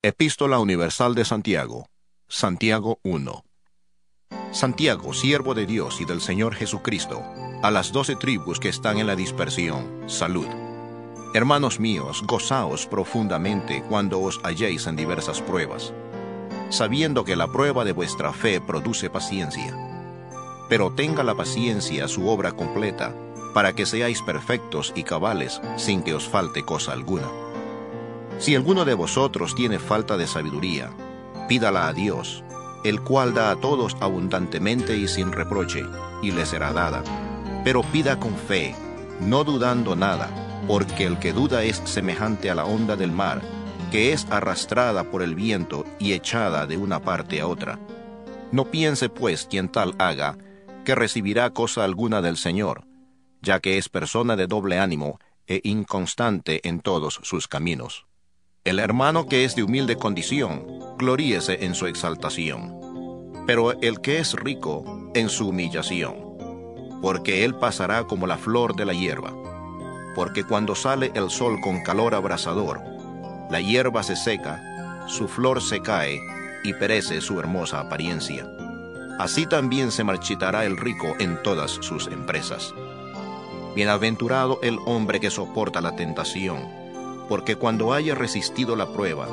Epístola Universal de Santiago, Santiago 1. Santiago, siervo de Dios y del Señor Jesucristo, a las doce tribus que están en la dispersión, salud. Hermanos míos, gozaos profundamente cuando os halléis en diversas pruebas, sabiendo que la prueba de vuestra fe produce paciencia. Pero tenga la paciencia su obra completa, para que seáis perfectos y cabales sin que os falte cosa alguna. Si alguno de vosotros tiene falta de sabiduría, pídala a Dios, el cual da a todos abundantemente y sin reproche, y le será dada. Pero pida con fe, no dudando nada, porque el que duda es semejante a la onda del mar, que es arrastrada por el viento y echada de una parte a otra. No piense pues quien tal haga, que recibirá cosa alguna del Señor, ya que es persona de doble ánimo e inconstante en todos sus caminos. El hermano que es de humilde condición, gloríese en su exaltación, pero el que es rico, en su humillación, porque él pasará como la flor de la hierba, porque cuando sale el sol con calor abrasador, la hierba se seca, su flor se cae y perece su hermosa apariencia. Así también se marchitará el rico en todas sus empresas. Bienaventurado el hombre que soporta la tentación, porque cuando haya resistido la prueba,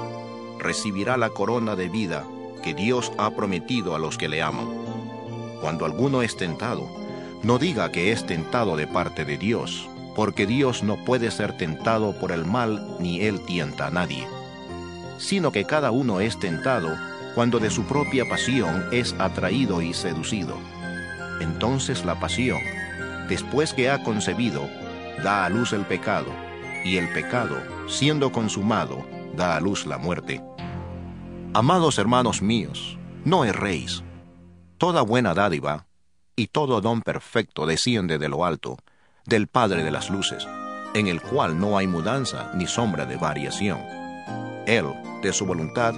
recibirá la corona de vida que Dios ha prometido a los que le aman. Cuando alguno es tentado, no diga que es tentado de parte de Dios, porque Dios no puede ser tentado por el mal ni él tienta a nadie, sino que cada uno es tentado cuando de su propia pasión es atraído y seducido. Entonces la pasión, después que ha concebido, da a luz el pecado, y el pecado, siendo consumado, da a luz la muerte. Amados hermanos míos, no erréis. Toda buena dádiva y todo don perfecto desciende de lo alto, del Padre de las Luces, en el cual no hay mudanza ni sombra de variación. Él, de su voluntad,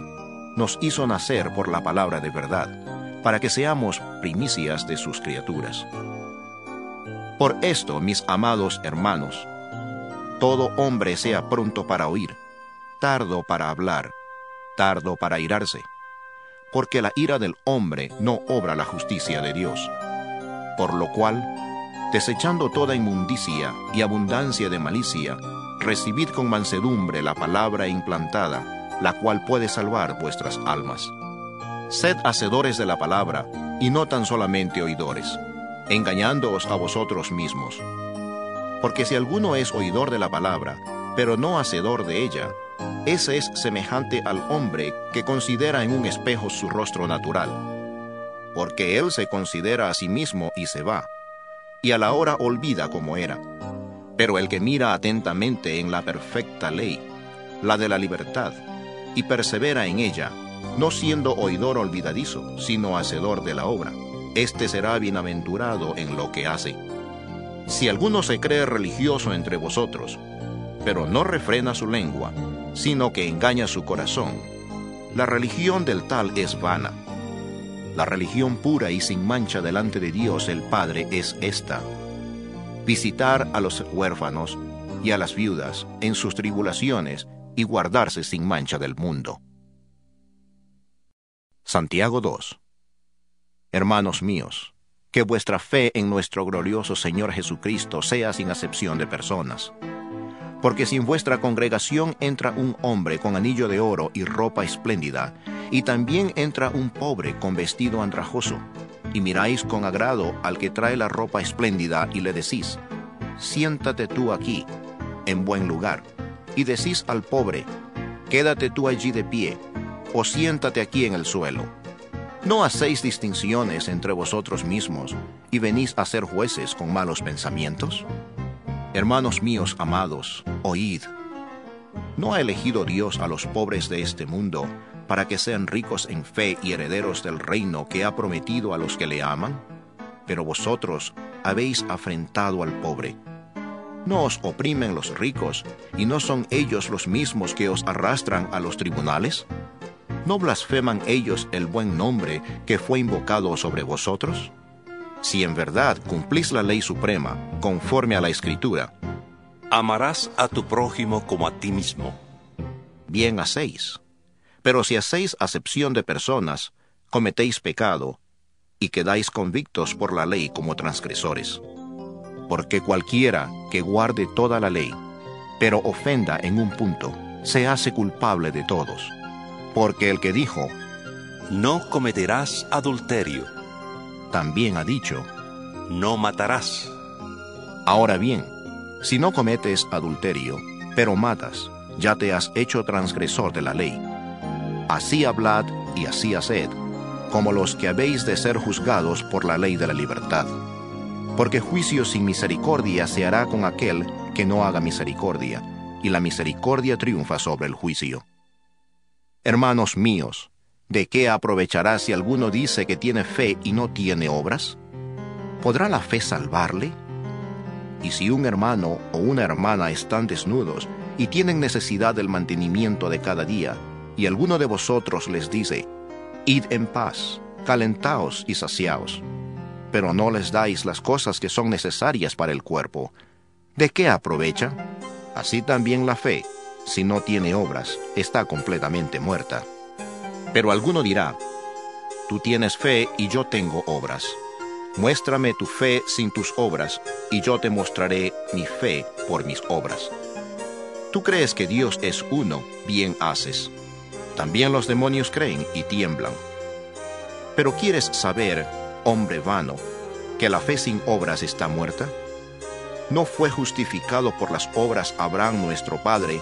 nos hizo nacer por la palabra de verdad, para que seamos primicias de sus criaturas. Por esto, mis amados hermanos, todo hombre sea pronto para oír, tardo para hablar, tardo para irarse, porque la ira del hombre no obra la justicia de Dios. Por lo cual, desechando toda inmundicia y abundancia de malicia, recibid con mansedumbre la palabra implantada, la cual puede salvar vuestras almas. Sed hacedores de la palabra, y no tan solamente oidores, engañándoos a vosotros mismos. Porque si alguno es oidor de la palabra, pero no hacedor de ella, ese es semejante al hombre que considera en un espejo su rostro natural. Porque él se considera a sí mismo y se va, y a la hora olvida como era. Pero el que mira atentamente en la perfecta ley, la de la libertad, y persevera en ella, no siendo oidor olvidadizo, sino hacedor de la obra, éste será bienaventurado en lo que hace. Si alguno se cree religioso entre vosotros, pero no refrena su lengua, sino que engaña su corazón, la religión del tal es vana. La religión pura y sin mancha delante de Dios el Padre es esta. Visitar a los huérfanos y a las viudas en sus tribulaciones y guardarse sin mancha del mundo. Santiago 2 Hermanos míos, que vuestra fe en nuestro glorioso Señor Jesucristo sea sin acepción de personas. Porque si en vuestra congregación entra un hombre con anillo de oro y ropa espléndida, y también entra un pobre con vestido andrajoso, y miráis con agrado al que trae la ropa espléndida y le decís, siéntate tú aquí, en buen lugar, y decís al pobre, quédate tú allí de pie, o siéntate aquí en el suelo no hacéis distinciones entre vosotros mismos y venís a ser jueces con malos pensamientos. Hermanos míos amados, oíd. ¿No ha elegido Dios a los pobres de este mundo para que sean ricos en fe y herederos del reino que ha prometido a los que le aman? Pero vosotros habéis afrentado al pobre. ¿No os oprimen los ricos y no son ellos los mismos que os arrastran a los tribunales? ¿No blasfeman ellos el buen nombre que fue invocado sobre vosotros? Si en verdad cumplís la ley suprema, conforme a la Escritura, amarás a tu prójimo como a ti mismo. Bien hacéis. Pero si hacéis acepción de personas, cometéis pecado y quedáis convictos por la ley como transgresores. Porque cualquiera que guarde toda la ley, pero ofenda en un punto, se hace culpable de todos. Porque el que dijo, No cometerás adulterio, también ha dicho, No matarás. Ahora bien, si no cometes adulterio, pero matas, ya te has hecho transgresor de la ley. Así hablad y así haced, como los que habéis de ser juzgados por la ley de la libertad. Porque juicio sin misericordia se hará con aquel que no haga misericordia, y la misericordia triunfa sobre el juicio. Hermanos míos, ¿de qué aprovechará si alguno dice que tiene fe y no tiene obras? ¿Podrá la fe salvarle? Y si un hermano o una hermana están desnudos y tienen necesidad del mantenimiento de cada día, y alguno de vosotros les dice, Id en paz, calentaos y saciaos, pero no les dais las cosas que son necesarias para el cuerpo, ¿de qué aprovecha? Así también la fe, si no tiene obras, está completamente muerta. Pero alguno dirá, Tú tienes fe y yo tengo obras. Muéstrame tu fe sin tus obras, y yo te mostraré mi fe por mis obras. Tú crees que Dios es uno, bien haces. También los demonios creen y tiemblan. Pero ¿quieres saber, hombre vano, que la fe sin obras está muerta? ¿No fue justificado por las obras Abraham nuestro Padre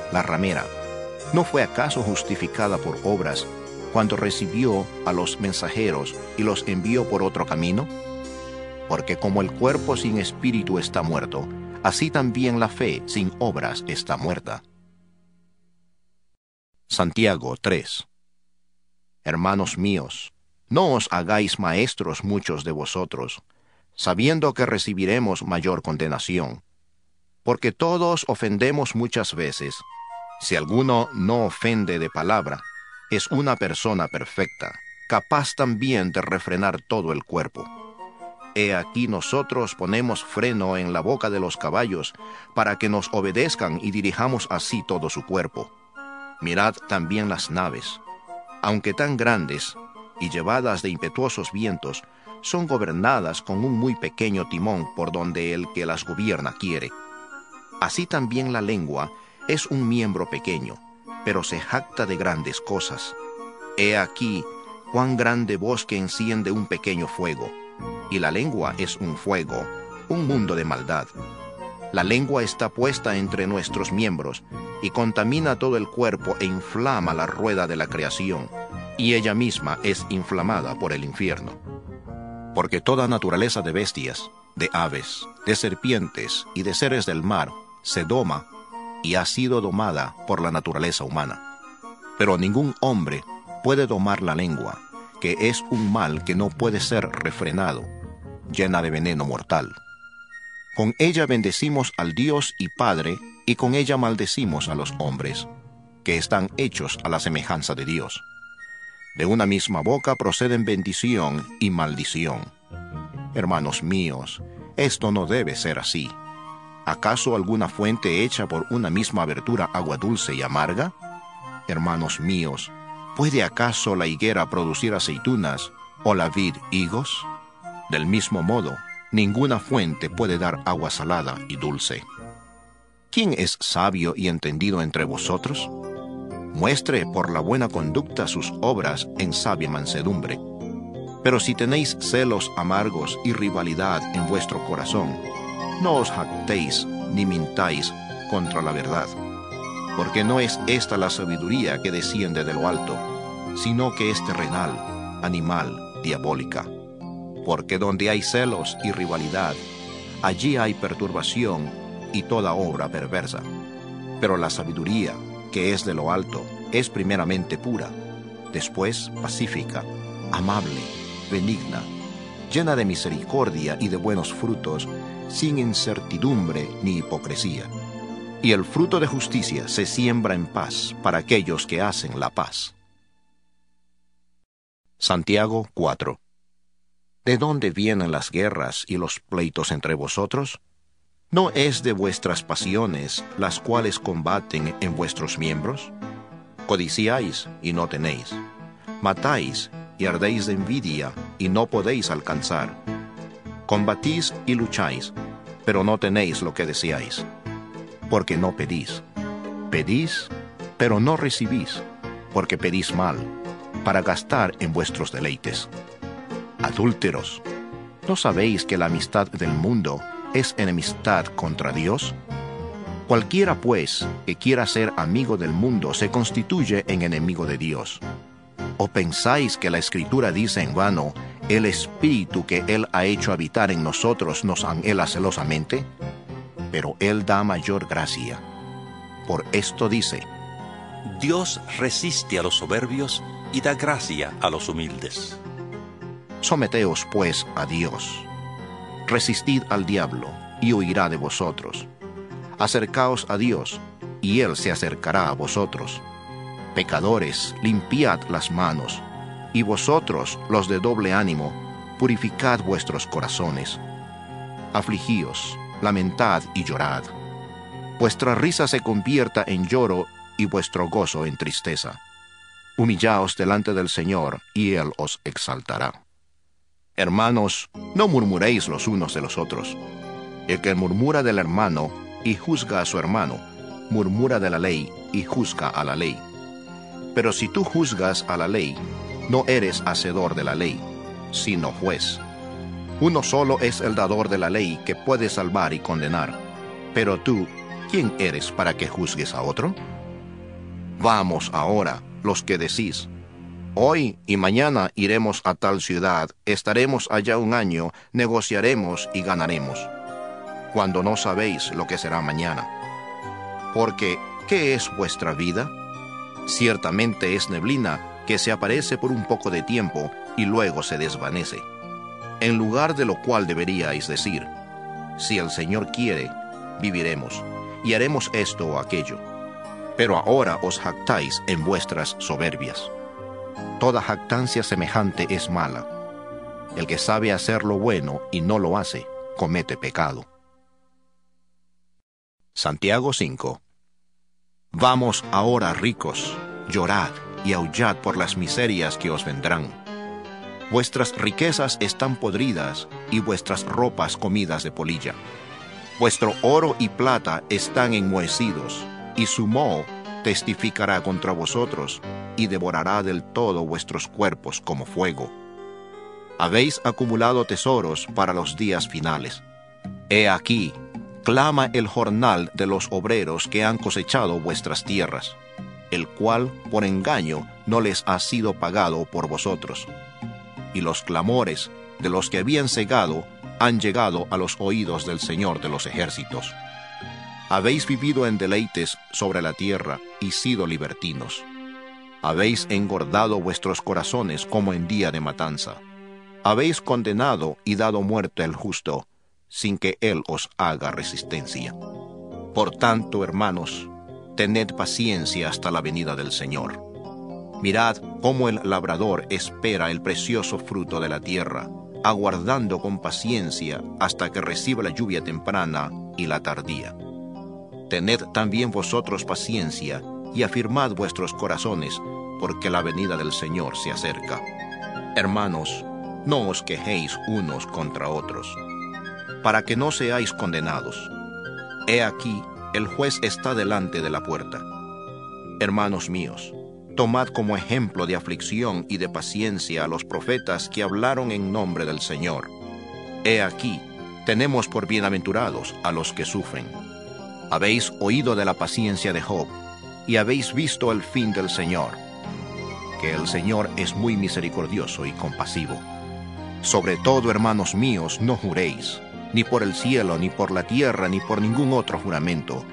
la ramera, ¿no fue acaso justificada por obras cuando recibió a los mensajeros y los envió por otro camino? Porque como el cuerpo sin espíritu está muerto, así también la fe sin obras está muerta. Santiago 3 Hermanos míos, no os hagáis maestros muchos de vosotros, sabiendo que recibiremos mayor condenación. Porque todos ofendemos muchas veces. Si alguno no ofende de palabra, es una persona perfecta, capaz también de refrenar todo el cuerpo. He aquí nosotros ponemos freno en la boca de los caballos, para que nos obedezcan y dirijamos así todo su cuerpo. Mirad también las naves, aunque tan grandes y llevadas de impetuosos vientos, son gobernadas con un muy pequeño timón por donde el que las gobierna quiere. Así también la lengua es un miembro pequeño, pero se jacta de grandes cosas. He aquí cuán grande bosque enciende un pequeño fuego y la lengua es un fuego, un mundo de maldad. La lengua está puesta entre nuestros miembros y contamina todo el cuerpo e inflama la rueda de la creación, y ella misma es inflamada por el infierno. Porque toda naturaleza de bestias, de aves, de serpientes y de seres del mar se doma y ha sido domada por la naturaleza humana. Pero ningún hombre puede domar la lengua, que es un mal que no puede ser refrenado llena de veneno mortal. Con ella bendecimos al Dios y Padre, y con ella maldecimos a los hombres, que están hechos a la semejanza de Dios. De una misma boca proceden bendición y maldición. Hermanos míos, esto no debe ser así. ¿Acaso alguna fuente hecha por una misma abertura agua dulce y amarga? Hermanos míos, ¿puede acaso la higuera producir aceitunas o la vid higos? Del mismo modo, ninguna fuente puede dar agua salada y dulce. ¿quién es sabio y entendido entre vosotros? Muestre por la buena conducta sus obras en sabia mansedumbre. Pero si tenéis celos amargos y rivalidad en vuestro corazón, no os jactéis ni mintáis contra la verdad, porque no es esta la sabiduría que desciende de lo alto, sino que es terrenal, animal, diabólica. Porque donde hay celos y rivalidad, allí hay perturbación y toda obra perversa. Pero la sabiduría, que es de lo alto, es primeramente pura, después pacífica, amable, benigna, llena de misericordia y de buenos frutos, sin incertidumbre ni hipocresía. Y el fruto de justicia se siembra en paz para aquellos que hacen la paz. Santiago 4 ¿De dónde vienen las guerras y los pleitos entre vosotros? ¿No es de vuestras pasiones las cuales combaten en vuestros miembros? Codiciáis y no tenéis. Matáis y ardéis de envidia y no podéis alcanzar. Combatís y lucháis, pero no tenéis lo que deseáis, porque no pedís. Pedís, pero no recibís, porque pedís mal, para gastar en vuestros deleites. Adúlteros, ¿no sabéis que la amistad del mundo es enemistad contra Dios? Cualquiera, pues, que quiera ser amigo del mundo se constituye en enemigo de Dios. ¿O pensáis que la Escritura dice en vano, el Espíritu que Él ha hecho habitar en nosotros nos anhela celosamente? Pero Él da mayor gracia. Por esto dice, Dios resiste a los soberbios y da gracia a los humildes. Someteos pues a Dios. Resistid al diablo, y huirá de vosotros acercaos a Dios, y Él se acercará a vosotros. Pecadores, limpiad las manos, y vosotros, los de doble ánimo, purificad vuestros corazones. Afligíos, lamentad y llorad. Vuestra risa se convierta en lloro y vuestro gozo en tristeza. Humillaos delante del Señor, y Él os exaltará. Hermanos, no murmuréis los unos de los otros. El que murmura del hermano y juzga a su hermano, murmura de la ley y juzga a la ley. Pero si tú juzgas a la ley, no eres hacedor de la ley, sino juez. Uno solo es el dador de la ley que puede salvar y condenar. Pero tú, ¿quién eres para que juzgues a otro? Vamos ahora, los que decís, hoy y mañana iremos a tal ciudad, estaremos allá un año, negociaremos y ganaremos cuando no sabéis lo que será mañana. Porque, ¿qué es vuestra vida? Ciertamente es neblina que se aparece por un poco de tiempo y luego se desvanece. En lugar de lo cual deberíais decir, si el Señor quiere, viviremos, y haremos esto o aquello. Pero ahora os jactáis en vuestras soberbias. Toda jactancia semejante es mala. El que sabe hacer lo bueno y no lo hace, comete pecado. Santiago 5 Vamos ahora ricos, llorad y aullad por las miserias que os vendrán. Vuestras riquezas están podridas y vuestras ropas comidas de polilla. Vuestro oro y plata están enmohecidos, y su moho testificará contra vosotros y devorará del todo vuestros cuerpos como fuego. Habéis acumulado tesoros para los días finales. He aquí, clama el jornal de los obreros que han cosechado vuestras tierras, el cual por engaño no les ha sido pagado por vosotros. Y los clamores de los que habían cegado han llegado a los oídos del Señor de los ejércitos. Habéis vivido en deleites sobre la tierra y sido libertinos. Habéis engordado vuestros corazones como en día de matanza. Habéis condenado y dado muerte al justo, sin que Él os haga resistencia. Por tanto, hermanos, tened paciencia hasta la venida del Señor. Mirad cómo el labrador espera el precioso fruto de la tierra, aguardando con paciencia hasta que reciba la lluvia temprana y la tardía. Tened también vosotros paciencia y afirmad vuestros corazones, porque la venida del Señor se acerca. Hermanos, no os quejéis unos contra otros para que no seáis condenados. He aquí, el juez está delante de la puerta. Hermanos míos, tomad como ejemplo de aflicción y de paciencia a los profetas que hablaron en nombre del Señor. He aquí, tenemos por bienaventurados a los que sufren. Habéis oído de la paciencia de Job, y habéis visto el fin del Señor, que el Señor es muy misericordioso y compasivo. Sobre todo, hermanos míos, no juréis, ni por el cielo, ni por la tierra, ni por ningún otro juramento,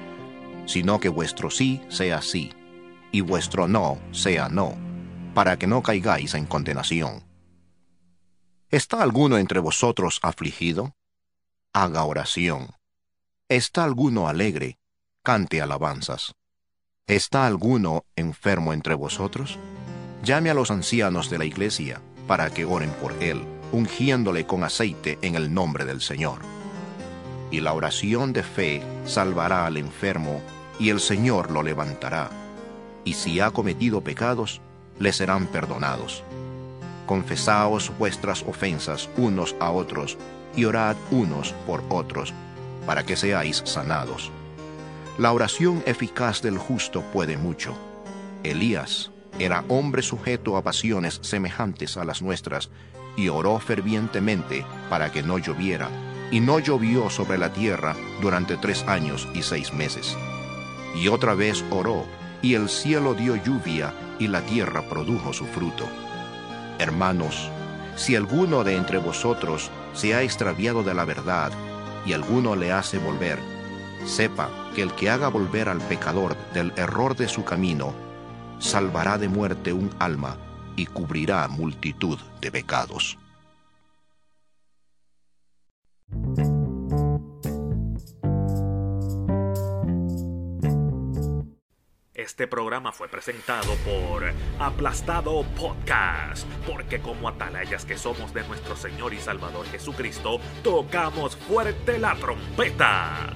sino que vuestro sí sea sí, y vuestro no sea no, para que no caigáis en condenación. ¿Está alguno entre vosotros afligido? Haga oración. ¿Está alguno alegre? Cante alabanzas. ¿Está alguno enfermo entre vosotros? Llame a los ancianos de la iglesia para que oren por él, ungiéndole con aceite en el nombre del Señor. Y la oración de fe salvará al enfermo, y el Señor lo levantará y si ha cometido pecados, le serán perdonados. Confesaos vuestras ofensas unos a otros, y orad unos por otros, para que seáis sanados. La oración eficaz del justo puede mucho. Elías era hombre sujeto a pasiones semejantes a las nuestras, y oró fervientemente para que no lloviera, y no llovió sobre la tierra durante tres años y seis meses. Y otra vez oró, y el cielo dio lluvia, y la tierra produjo su fruto. Hermanos, si alguno de entre vosotros se ha extraviado de la verdad, y alguno le hace volver, sepa que el que haga volver al pecador del error de su camino, salvará de muerte un alma y cubrirá multitud de pecados. Este programa fue presentado por Aplastado Podcast, porque como atalayas que somos de nuestro Señor y Salvador Jesucristo, tocamos fuerte la trompeta.